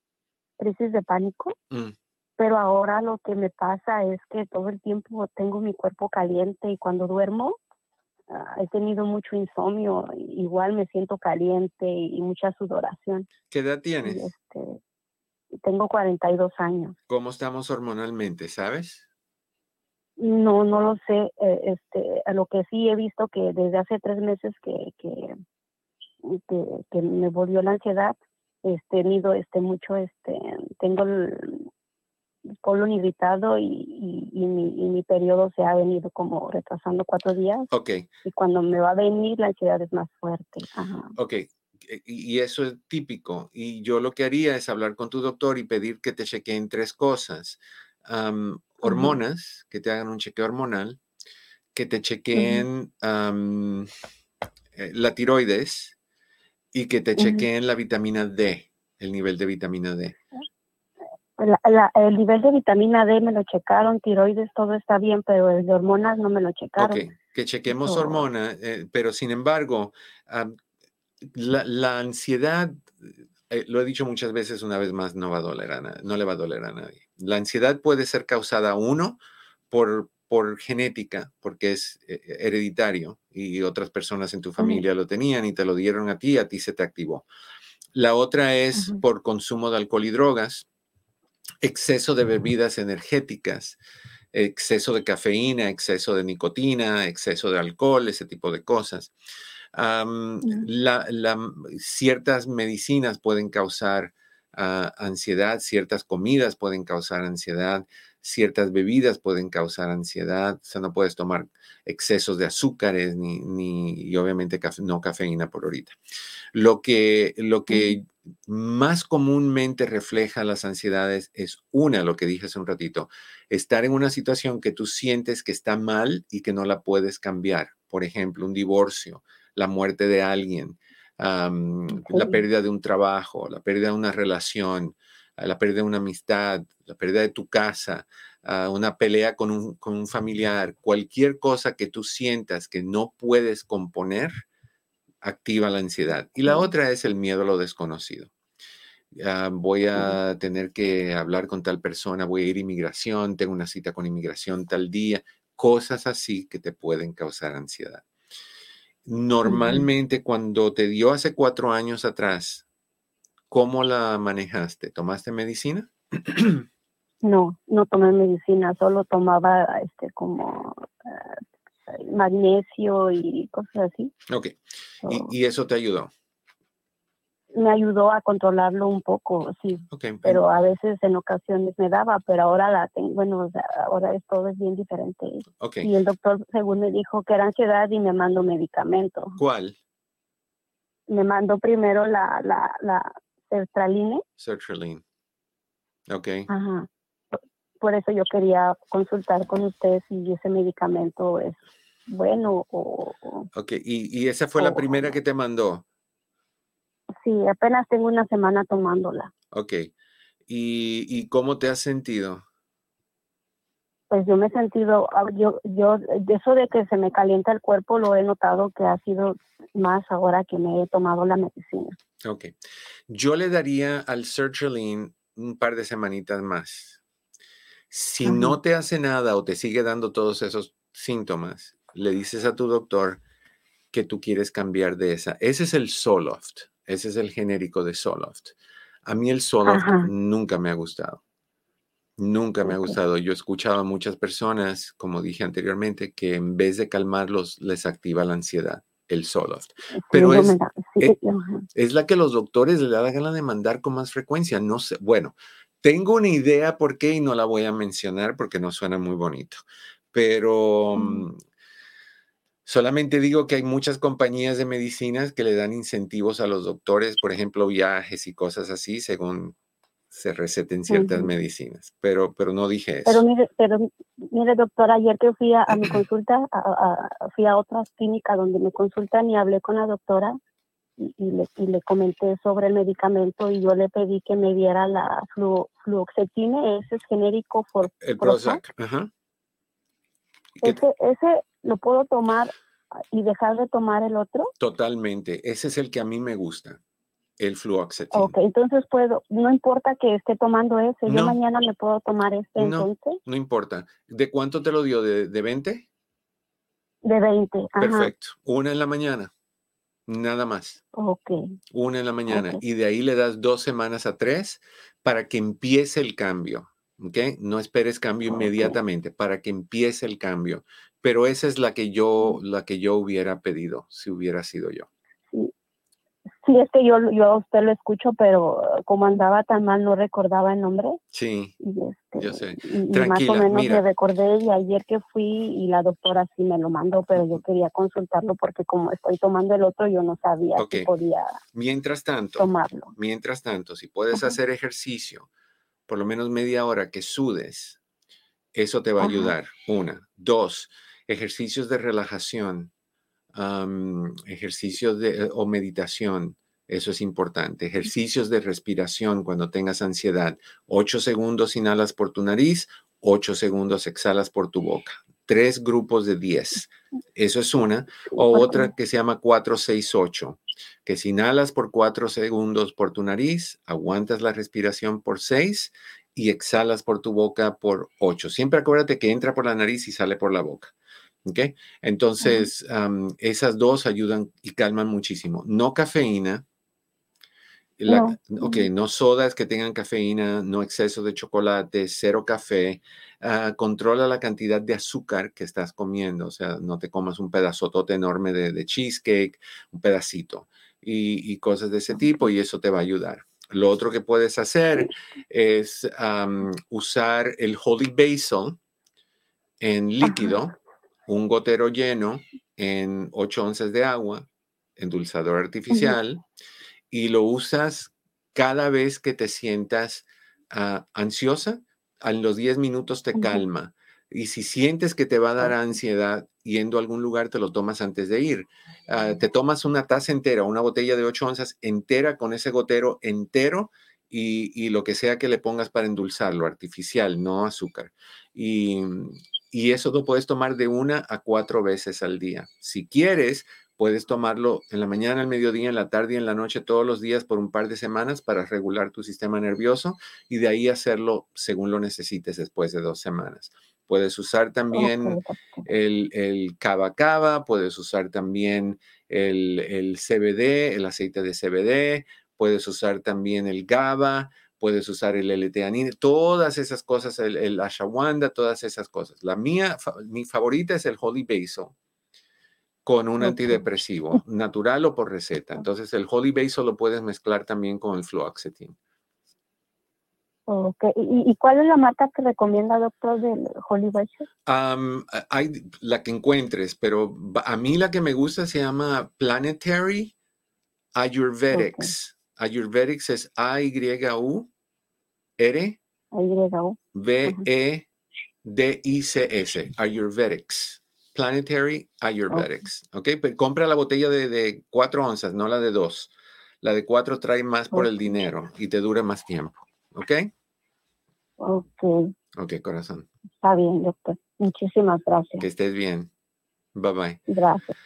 Speaker 5: crisis de pánico, mm. pero ahora lo que me pasa es que todo el tiempo tengo mi cuerpo caliente y cuando duermo ah, he tenido mucho insomnio, igual me siento caliente y, mucha sudoración.
Speaker 1: ¿Qué edad tienes?
Speaker 5: este, tengo 42 años.
Speaker 1: ¿Cómo estamos hormonalmente, sabes?
Speaker 5: No, no lo sé. Eh, este, a lo que sí he visto que desde hace tres meses que, que, que, me volvió la ansiedad, he tenido este mucho, este, tengo el colon irritado y, y, mi, y mi periodo se ha venido como retrasando cuatro días.
Speaker 1: Ok.
Speaker 5: Y cuando me va a venir, la ansiedad es más fuerte. Ajá.
Speaker 1: Ok. Y eso es típico. Y yo lo que haría es hablar con tu doctor y pedir que te chequeen tres cosas hormonas, que te hagan un chequeo hormonal, que te chequeen eh, la tiroides y que te chequeen la vitamina D, el nivel de vitamina D.
Speaker 5: el nivel de vitamina D me lo checaron, tiroides, todo está bien, pero el de hormonas no me lo checaron. Ok,
Speaker 1: que chequemos hormonas, eh, pero sin embargo, la, ansiedad, eh, lo he dicho muchas veces, una vez más, no va a doler a no le va a doler a nadie. La ansiedad puede ser causada, uno, por, por genética, porque es eh, hereditario y otras personas en tu familia lo tenían y te lo dieron a ti, a ti se te activó. La otra es por consumo de alcohol y drogas, exceso de bebidas energéticas, exceso de cafeína, exceso de nicotina, exceso de alcohol, ese tipo de cosas. ciertas medicinas pueden causar ansiedad, ciertas comidas pueden causar ansiedad, ciertas bebidas pueden causar ansiedad, o sea, no puedes tomar excesos de azúcares ni, ni y obviamente no cafeína por ahorita. Lo que, lo que más comúnmente refleja las ansiedades es una, lo que dije hace un ratito, estar en una situación que tú sientes que está mal y que no la puedes cambiar. Por ejemplo, un divorcio, la muerte de alguien, la pérdida de un trabajo, la pérdida de una relación, ah, la pérdida de una amistad, la pérdida de tu casa, ah, una pelea con un, con un familiar, cualquier cosa que tú sientas que no puedes componer, activa la ansiedad. Y la otra es el miedo a lo desconocido. voy a tener que hablar con tal persona, voy a ir a inmigración, tengo una cita con inmigración tal día, cosas así que te pueden causar ansiedad. Normalmente cuando te dio hace cuatro años atrás, ¿cómo la manejaste? ¿Tomaste medicina?
Speaker 5: No, no tomé medicina, solo tomaba este como eh, magnesio y cosas así.
Speaker 1: Ok. ¿Y, eso te ayudó?
Speaker 5: Me ayudó a controlarlo un poco, sí. pero a veces en ocasiones me daba, pero ahora la tengo, bueno, ahora es, todo es bien diferente. Y el doctor, según me dijo que era ansiedad y me mandó medicamento.
Speaker 1: ¿Cuál?
Speaker 5: Me mandó primero la, la, la sertraline.
Speaker 1: Sertraline. Ok.
Speaker 5: Ajá. Por eso yo quería consultar con usted si ese medicamento es bueno o...
Speaker 1: Ok, y, y esa fue la primera que te mandó.
Speaker 5: Sí, apenas tengo una semana tomándola.
Speaker 1: Ok. ¿Y, y cómo te has sentido?
Speaker 5: Pues yo me he sentido, ah, yo, yo, eso de que se me calienta el cuerpo lo he notado que ha sido más ahora que me he tomado la medicina.
Speaker 1: Ok. Yo le daría al sertraline un par de semanitas más. Si no te hace nada o te sigue dando todos esos síntomas, le dices a tu doctor que tú quieres cambiar de esa. Ese es el Soloft. Ese es el genérico de Soloft. A mí el Soloft nunca me ha gustado. Nunca me ha gustado. Yo he escuchado a muchas personas, como dije anteriormente, que en vez de calmarlos, les activa la ansiedad, el Soloft. Pero es, eh, es, la que los doctores le dan ganas de mandar con más frecuencia. No sé, bueno, tengo una idea por qué y no la voy a mencionar porque no suena muy bonito. Pero mm, Solamente digo que hay muchas compañías de medicinas que le dan incentivos a los doctores, por ejemplo, viajes y cosas así, según se receten ciertas medicinas, pero, pero no dije eso.
Speaker 5: Pero mire, pero mire, doctor, ayer que fui a, mi (clears throat) consulta, fui a otra clínica donde me consultan y hablé con la doctora y, le, y, le, comenté sobre el medicamento y yo le pedí que me diera la flu, fluoxetine, ese es genérico por
Speaker 1: el Prozac. Ajá.
Speaker 5: Ese, ese lo puedo tomar y dejar de tomar el otro?
Speaker 1: Totalmente. Ese es el que a mí me gusta, el fluoxetine.
Speaker 5: Ok, entonces puedo, no importa que esté tomando ese, yo mañana me puedo tomar este
Speaker 1: no,
Speaker 5: entonces.
Speaker 1: No importa. ¿De cuánto te lo dio? ¿De, de 20?
Speaker 5: De 20.
Speaker 1: Perfecto. Una en la mañana. Nada más.
Speaker 5: Ok.
Speaker 1: Una en la mañana. Y de ahí le das dos semanas a tres para que empiece el cambio. ¿Ok? No esperes cambio inmediatamente, para que empiece el cambio. Pero esa es la que yo, la que yo hubiera pedido, si hubiera sido yo.
Speaker 5: Sí, es que yo, yo a usted lo escucho, pero como andaba tan mal no recordaba el nombre.
Speaker 1: Sí, este, yo sé.
Speaker 5: Tranquila, más o menos le recordé y ayer que fui y la doctora sí me lo mandó, pero yo quería consultarlo porque como estoy tomando el otro, yo no sabía si podía
Speaker 1: mientras tanto,
Speaker 5: tomarlo.
Speaker 1: Mientras tanto, si puedes hacer ejercicio, por lo menos media hora que sudes, eso te va a ayudar. Una. Dos, ejercicios de relajación ejercicios de, o meditación, eso es importante. Ejercicios de respiración cuando tengas ansiedad. Ocho segundos inhalas por tu nariz, ocho segundos exhalas por tu boca. Tres grupos de diez. Eso es una. O otra que se llama 468, que si inhalas por cuatro segundos por tu nariz, aguantas la respiración por seis y exhalas por tu boca por ocho. Siempre acuérdate que entra por la nariz y sale por la boca. ¿Ok? Entonces, esas dos ayudan y calman muchísimo. No cafeína. no. Ok, no sodas que tengan cafeína, no exceso de chocolate, cero café. Ah, controla la cantidad de azúcar que estás comiendo. O sea, no te comas un pedazotote enorme de, cheesecake, un pedacito y, cosas de ese tipo y eso te va a ayudar. Lo otro que puedes hacer es usar el holy basil en líquido un gotero lleno en 8 onzas de agua, endulzador artificial, y lo usas cada vez que te sientas ah, ansiosa, a los 10 minutos te calma. Y si sientes que te va a dar ansiedad yendo a algún lugar, te lo tomas antes de ir. Ah, te tomas una taza entera, una botella de 8 onzas entera con ese gotero entero y, y, lo que sea que le pongas para endulzarlo, artificial, no azúcar. Y, y eso lo puedes tomar de una a cuatro veces al día. Si quieres, puedes tomarlo en la mañana, al mediodía, en la tarde y en la noche todos los días por un par de semanas para regular tu sistema nervioso y de ahí hacerlo según lo necesites después de dos semanas. Puedes usar también el, el cava cava, puedes usar también el, el CBD, el aceite de CBD, puedes usar también el GABA, puedes usar el l todas esas cosas, el, ashawanda, todas esas cosas. La mía, mi favorita es el holy basil con un antidepresivo, (laughs) natural o por receta. Entonces el holy basil lo puedes mezclar también con el fluoxetine.
Speaker 5: Okay. ¿Y, cuál es la marca que recomienda, doctor, del Holy Basil?
Speaker 1: hay la que encuentres, pero a mí la que me gusta se llama Planetary Ayurvedics. Ayurvedics es A-Y-U R V E D I C S Ayurvedics. Planetary Ayurvedics. Ok, pero compra la botella de, de cuatro onzas, no la de dos. La de cuatro trae más por el dinero y te dura más tiempo. ¿Ok?
Speaker 5: Ok.
Speaker 1: Ok, corazón.
Speaker 5: Está bien, doctor. Muchísimas gracias.
Speaker 1: Que estés bien. Bye bye.
Speaker 5: Gracias.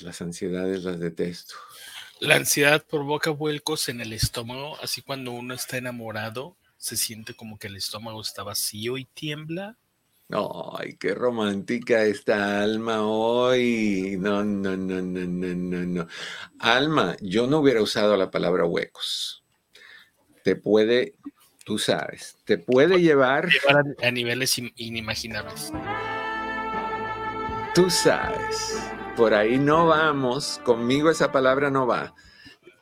Speaker 1: las ansiedades las detesto.
Speaker 2: La ansiedad provoca vuelcos en el estómago, así cuando uno está enamorado, se siente como que el estómago está vacío y tiembla.
Speaker 1: Ay, qué romántica esta Alma hoy. No, no, no, no, no, no, no. Alma, yo no hubiera usado la palabra huecos. Te puede, tú sabes, te puede llevar,
Speaker 2: a, niveles inimaginables.
Speaker 1: Tú sabes por ahí no vamos, conmigo esa palabra no va.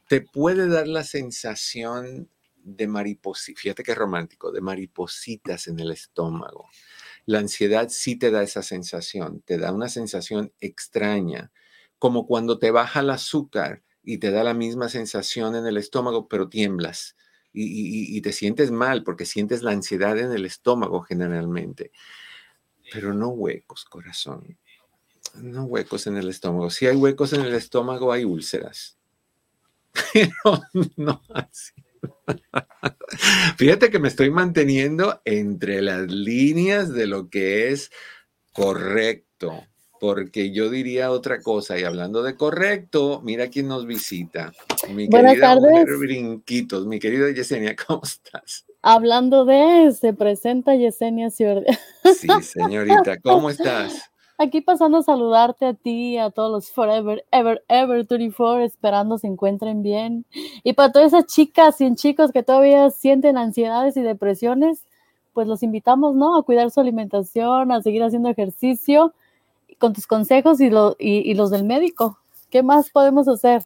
Speaker 1: Te puede dar la sensación de maripositas, fíjate qué romántico, de maripositas en el estómago. La ansiedad sí te da esa sensación, te da una sensación extraña, como cuando te baja el azúcar y te da la misma sensación en el estómago, pero tiemblas y, y te sientes mal porque sientes la ansiedad en el estómago generalmente. Pero no huecos, corazón no huecos en el estómago. Si hay huecos en el estómago, hay úlceras. (laughs) Pero no así. (laughs) Fíjate que me estoy manteniendo entre las líneas de lo que es correcto. porque yo diría otra cosa. Y hablando de correcto, mira quién nos visita.
Speaker 6: Mi Buenas tardes.
Speaker 1: Brinquitos, mi querida Yesenia, (laughs) ¿cómo estás?
Speaker 6: Hablando de, se presenta Yesenia Ciordea.
Speaker 1: Sí, señorita, ¿cómo estás?
Speaker 6: Aquí pasando a saludarte a ti, a todos los Forever, Ever, Ever 34, esperando se encuentren bien. Y para todas esas chicas y chicos que todavía sienten ansiedades y depresiones, pues los invitamos, ¿no? A cuidar su alimentación, a seguir haciendo ejercicio con tus consejos y, y, los del médico. ¿Qué más podemos hacer?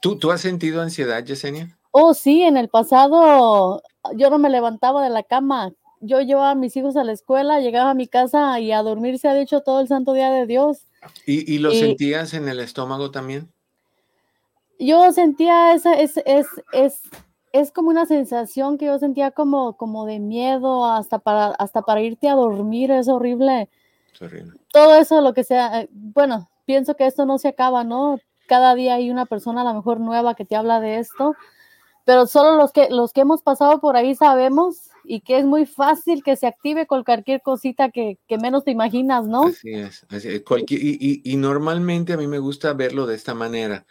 Speaker 1: ¿Tú, ¿Tú has sentido ansiedad, Yesenia?
Speaker 6: Oh, sí, en el pasado yo no me levantaba de la cama. Yo llevaba a mis hijos a la escuela, llegaba a mi casa y a dormir se ha dicho todo el santo día de Dios.
Speaker 1: ¿Y, y lo sentías en el estómago también?
Speaker 6: Yo sentía esa, es, es, es, es como una sensación que yo sentía como, como de miedo hasta para, hasta para irte a dormir, es horrible. Todo eso, lo que sea, eh, bueno, pienso que esto no se acaba, ¿no? Cada día hay una persona a lo mejor nueva que te habla de esto, pero solo los que, los que hemos pasado por ahí sabemos y que es muy fácil que se active con cualquier cosita que, menos te imaginas, ¿no?
Speaker 1: Así es, y, y, normalmente a mí me gusta verlo de esta manera.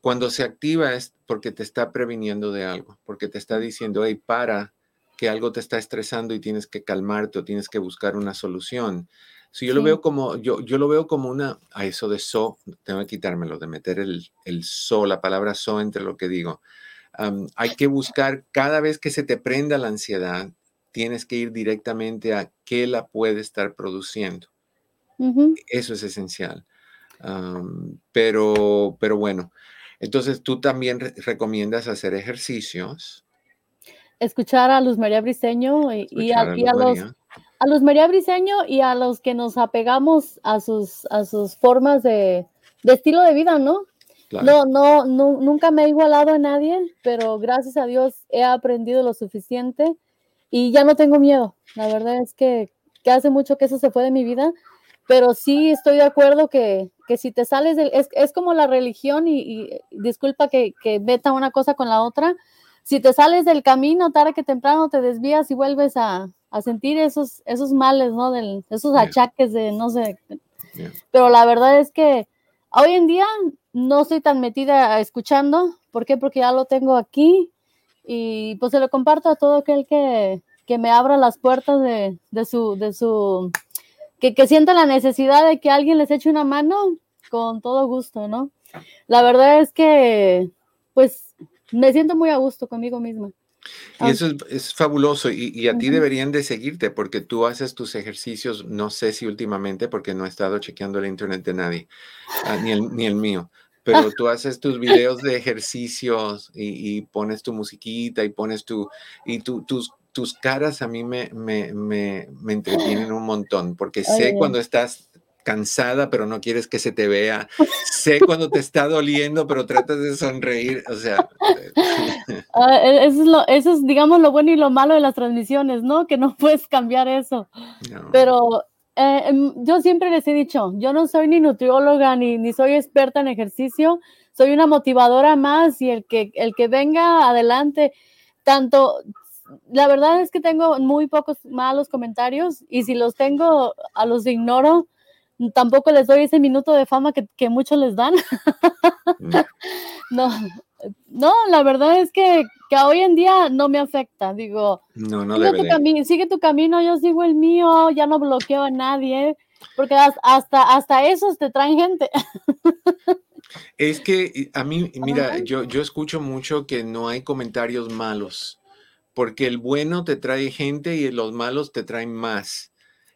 Speaker 1: Cuando se activa es porque te está previniendo de algo, porque te está diciendo, hey, para, que algo te está estresando y tienes que calmarte o tienes que buscar una solución. Si yo lo veo como, yo, yo lo veo como una, a eso de so, tengo que quitármelo, de meter el, el so, la palabra so entre lo que digo. Hay que buscar cada vez que se te prenda la ansiedad, tienes que ir directamente a qué la puede estar produciendo. Eso es esencial. pero, pero bueno, entonces tú también recomiendas hacer ejercicios.
Speaker 6: Escuchar a Luz María Briseño y, a, los a Luz María Briseño y a los que nos apegamos a sus, a sus formas de, estilo de vida, ¿no? No, no, nunca me he igualado a nadie, pero gracias a Dios he aprendido lo suficiente y ya no tengo miedo. La verdad es que, hace mucho que eso se fue de mi vida, pero sí estoy de acuerdo que, si te sales del, es, como la religión y, disculpa que, que meta una cosa con la otra, si te sales del camino tarde que temprano te desvías y vuelves a, a sentir esos, esos males, ¿no? Del, esos achaques de, no sé. Pero la verdad es que hoy en día no estoy tan metida escuchando. ¿Por qué? Porque ya lo tengo aquí y pues se lo comparto a todo aquel que, que me abra las puertas de, de su, de su, que, que sienta la necesidad de que alguien les eche una mano con todo gusto, ¿no? La verdad es que, pues, me siento muy a gusto conmigo misma.
Speaker 1: Y eso es, fabuloso y, a ti deberían de seguirte porque tú haces tus ejercicios, no sé si últimamente porque no he estado chequeando el internet de nadie, ah, ni, el, ni el mío, pero tú haces tus videos de ejercicios y, pones tu musiquita y pones tu, y tu, tus, tus caras a mí me, me, me, me entretienen un montón porque sé cuando estás cansada, pero no quieres que se te vea. Sé cuando te está doliendo, pero tratas de sonreír. O sea. (laughs)
Speaker 6: Ah, e, eso, es lo, eso es, digamos, lo bueno y lo malo de las transmisiones, ¿no? Que no puedes cambiar eso. Pero eh, em, yo siempre les he dicho, yo no soy ni nutrióloga ni, ni soy experta en ejercicio, soy una motivadora más y el que, el que venga adelante, tanto, la verdad es que tengo muy pocos malos comentarios y si los tengo, a los ignoro tampoco les doy ese minuto de fama que, que muchos les dan. (laughs) no, no, la verdad es que, que, hoy en día no me afecta. Digo,
Speaker 1: no, no
Speaker 6: sigue, tu sigue tu camino, yo sigo el mío, ya no bloqueo a nadie, porque hasta, hasta esos te traen gente. (laughs)
Speaker 1: es que a mí, mira, yo, yo escucho mucho que no hay comentarios malos, porque el bueno te trae gente y los malos te traen más.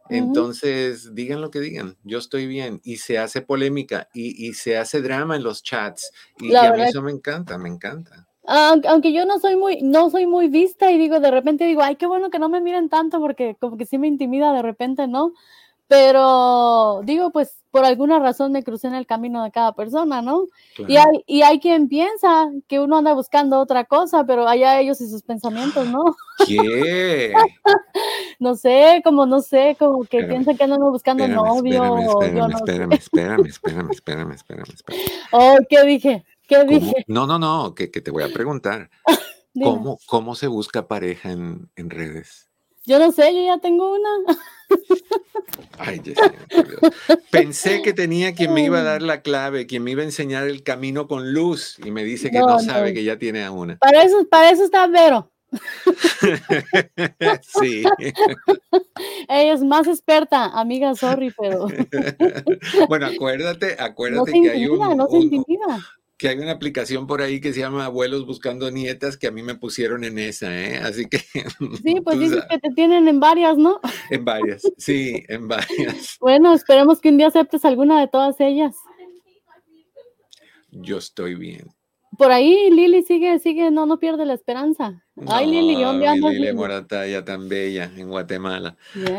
Speaker 1: Entonces, digan lo que digan, yo estoy bien y se hace polémica y, se hace drama en los chats y, a mí eso me encanta, me encanta.
Speaker 6: Aunque, yo no soy muy, no soy muy vista y digo, de repente digo, ay, qué bueno que no me miren tanto porque como que sí me intimida de repente, ¿no? Pero digo, pues por alguna razón me crucé en el camino de cada persona, ¿no? Y, hay, y hay quien piensa que uno anda buscando otra cosa, pero allá ellos y sus pensamientos, ¿no?
Speaker 1: ¿Qué? (laughs)
Speaker 6: no sé, como no sé, como que piensan que andan buscando novio.
Speaker 1: Espérame, espérame, espérame, espérame, espérame, espérame, espérame, (laughs)
Speaker 6: Oh, ¿qué dije? ¿Qué dije?
Speaker 1: No, no, no, que, que te voy a preguntar. (laughs) ¿Cómo, ¿Cómo se busca pareja en, en redes?
Speaker 6: Yo no sé, yo ya tengo una.
Speaker 1: Ay, Pensé que tenía quien me iba a dar la clave, quien me iba a enseñar el camino con luz y me dice que no, sabe que ya tiene a una.
Speaker 6: Para eso, para eso está Vero. (laughs)
Speaker 1: sí.
Speaker 6: Ella es más experta, amiga, sorry, pero. (laughs)
Speaker 1: bueno, acuérdate, acuérdate que hay un, no que hay una aplicación por ahí que se llama Abuelos Buscando Nietas que a mí me pusieron en esa, ¿eh? Así que... (laughs)
Speaker 6: Sí, pues dices que te tienen en varias, ¿no?
Speaker 1: En varias, sí, en (laughs) varias.
Speaker 6: Bueno, esperemos que un día aceptes alguna de todas ellas.
Speaker 1: Yo estoy bien.
Speaker 6: Por ahí Lili sigue, sigue, no, no pierde la esperanza. Ay, Lili, ¿dónde andas?
Speaker 1: Lili Morataya, tan bella, en Guatemala.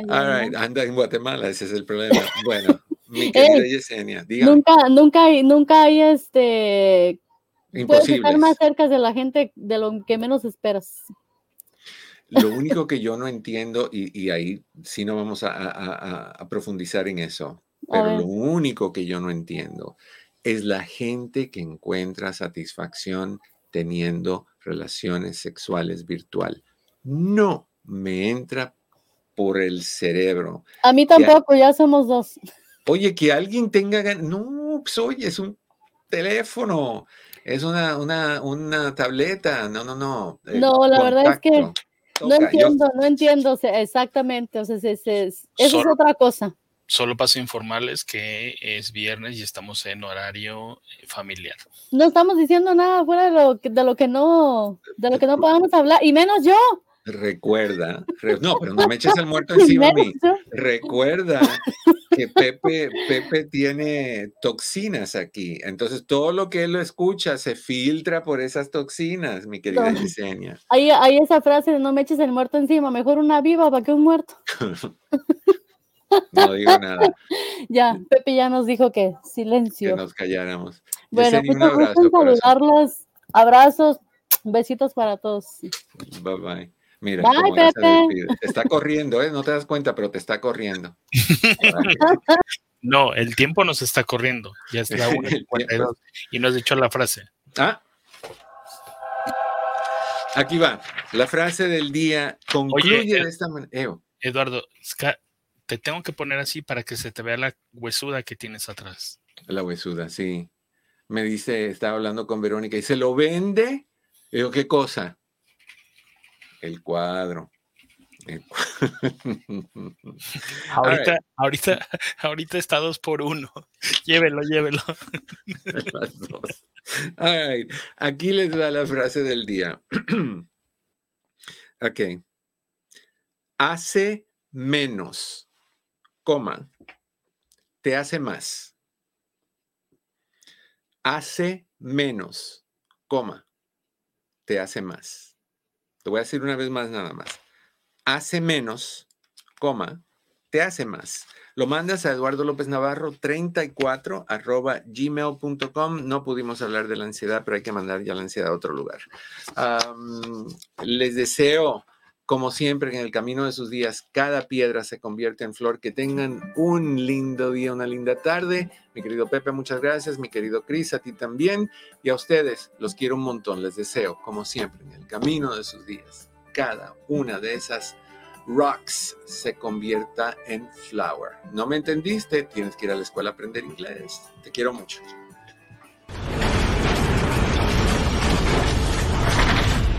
Speaker 1: All right, anda en Guatemala, ese es el problema. Bueno, mi querida Yesenia, dígame.
Speaker 6: Nunca, nunca hay, nunca hay este. Puedes estar más cerca de la gente de lo que menos esperas.
Speaker 1: Lo (laughs) único que yo no entiendo, y, ahí sí no vamos a, profundizar en eso, pero lo único que yo no entiendo es la gente que encuentra satisfacción teniendo relaciones sexuales virtual. No me entra por el cerebro.
Speaker 6: A mí tampoco, ya somos dos.
Speaker 1: Oye, que alguien tenga No, pues oye, es un teléfono, es una, una, una tableta, no, no, no.
Speaker 6: No, la verdad es que no entiendo, no entiendo exactamente, o sea, es, es, eso es otra cosa.
Speaker 2: Solo paso a informarles que es viernes y estamos en horario familiar.
Speaker 6: No estamos diciendo nada fuera de lo que, de lo que no, de lo que no podamos hablar, y menos yo.
Speaker 1: Recuerda, no, pero no me eches el muerto (laughs) encima a mí. Recuerda que Pepe, Pepe tiene toxinas aquí. Entonces, todo lo que él lo escucha se filtra por esas toxinas, mi querida Yesenia.
Speaker 6: Hay, hay esa frase de no me eches el muerto encima, mejor una viva para que un muerto. (laughs)
Speaker 1: no digo nada. (laughs)
Speaker 6: Ya, Pepe ya nos dijo que silencio.
Speaker 1: Que nos calláramos.
Speaker 6: Bueno, pues un abrazo, saludarlos. Abrazos, besitos para todos.
Speaker 1: Bye bye. Mira, Bye, Pepe. Te está corriendo, ¿eh? No te das cuenta, pero te está corriendo. (laughs)
Speaker 2: no, el tiempo nos está corriendo. Ya es la (laughs) 1.52 y nos has dicho la frase.
Speaker 1: Ah. Aquí va. La frase del día concluye de eh, esta manera.
Speaker 2: Eduardo, te tengo que poner así para que se te vea la huesuda que tienes atrás.
Speaker 1: La huesuda, sí. Me dice, estaba hablando con Verónica y se lo vende. digo, ¿qué cosa? El cuadro. (laughs)
Speaker 2: ahorita, ahorita, (laughs) ahorita está dos por uno. (laughs) Llévelo, llévelo. Las
Speaker 1: dos. Aquí les da la frase del día. (clears throat) ok. Hace menos, coma, te hace más. Hace menos, coma, te hace más. Te voy a decir una vez más nada más. Hace menos, coma, te hace más. Lo mandas a Eduardo López Navarro 34 arroba gmail.com. No pudimos hablar de la ansiedad, pero hay que mandar ya la ansiedad a otro lugar. les deseo como siempre, en el camino de sus días, cada piedra se convierte en flor. Que tengan un lindo día, una linda tarde. Mi querido Pepe, muchas gracias. Mi querido Cris, a ti también. Y a ustedes, los quiero un montón. Les deseo, como siempre, en el camino de sus días, cada una de esas rocks se convierta en flower. ¿No me entendiste? Tienes que ir a la escuela a aprender inglés. Te quiero mucho.